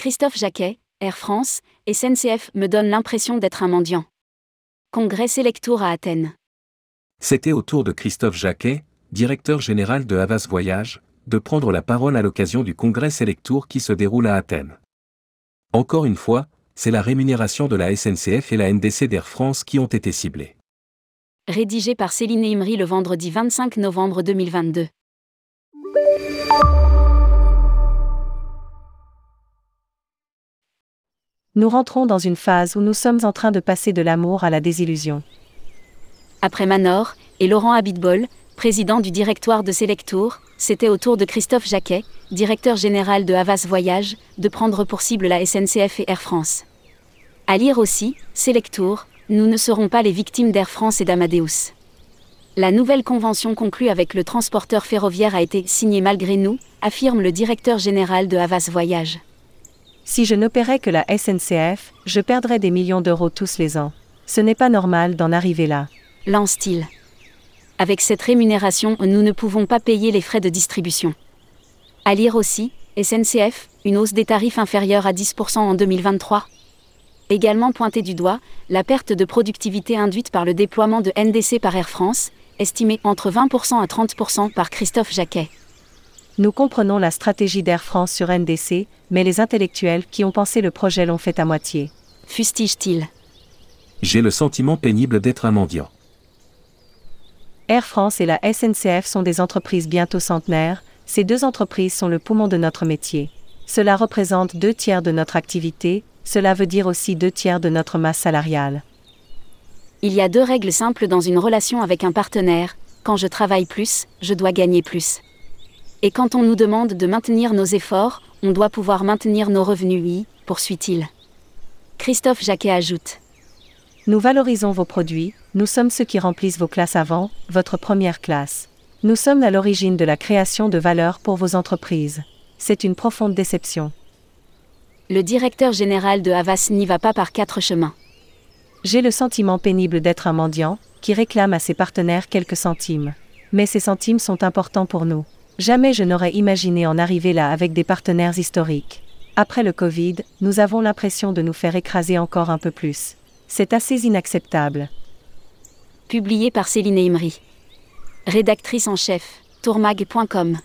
Christophe Jacquet, Air France, SNCF me donne l'impression d'être un mendiant. Congrès Selectour à Athènes. C'était au tour de Christophe Jacquet, directeur général de Havas Voyage, de prendre la parole à l'occasion du congrès Selectour qui se déroule à Athènes. Encore une fois, c'est la rémunération de la SNCF et la NDC d'Air France qui ont été ciblées. Rédigé par Céline Imri le vendredi 25 novembre 2022. Nous rentrons dans une phase où nous sommes en train de passer de l'amour à la désillusion. Après Manor et Laurent Abitbol, président du directoire de Selectour, c'était au tour de Christophe Jacquet, directeur général de Havas Voyage, de prendre pour cible la SNCF et Air France. À lire aussi, Selectour, nous ne serons pas les victimes d'Air France et d'Amadeus. La nouvelle convention conclue avec le transporteur ferroviaire a été signée malgré nous, affirme le directeur général de Havas Voyage. Si je n'opérais que la SNCF, je perdrais des millions d'euros tous les ans. Ce n'est pas normal d'en arriver là. Lance-t-il. Avec cette rémunération, nous ne pouvons pas payer les frais de distribution. À lire aussi, SNCF, une hausse des tarifs inférieure à 10% en 2023. Également pointé du doigt, la perte de productivité induite par le déploiement de NDC par Air France, estimée entre 20% à 30% par Christophe Jacquet. Nous comprenons la stratégie d'Air France sur NDC, mais les intellectuels qui ont pensé le projet l'ont fait à moitié. Fustige-t-il? J'ai le sentiment pénible d'être un mendiant. Air France et la SNCF sont des entreprises bientôt centenaires, ces deux entreprises sont le poumon de notre métier. Cela représente deux tiers de notre activité, cela veut dire aussi deux tiers de notre masse salariale. Il y a deux règles simples dans une relation avec un partenaire, quand je travaille plus, je dois gagner plus. Et quand on nous demande de maintenir nos efforts, on doit pouvoir maintenir nos revenus, oui, poursuit-il. Christophe Jacquet ajoute. Nous valorisons vos produits, nous sommes ceux qui remplissent vos classes avant, votre première classe. Nous sommes à l'origine de la création de valeur pour vos entreprises. C'est une profonde déception. Le directeur général de Havas n'y va pas par quatre chemins. J'ai le sentiment pénible d'être un mendiant, qui réclame à ses partenaires quelques centimes. Mais ces centimes sont importants pour nous. Jamais je n'aurais imaginé en arriver là avec des partenaires historiques. Après le Covid, nous avons l'impression de nous faire écraser encore un peu plus. C'est assez inacceptable. Publié par Céline Imri. Rédactrice en chef, tourmag.com.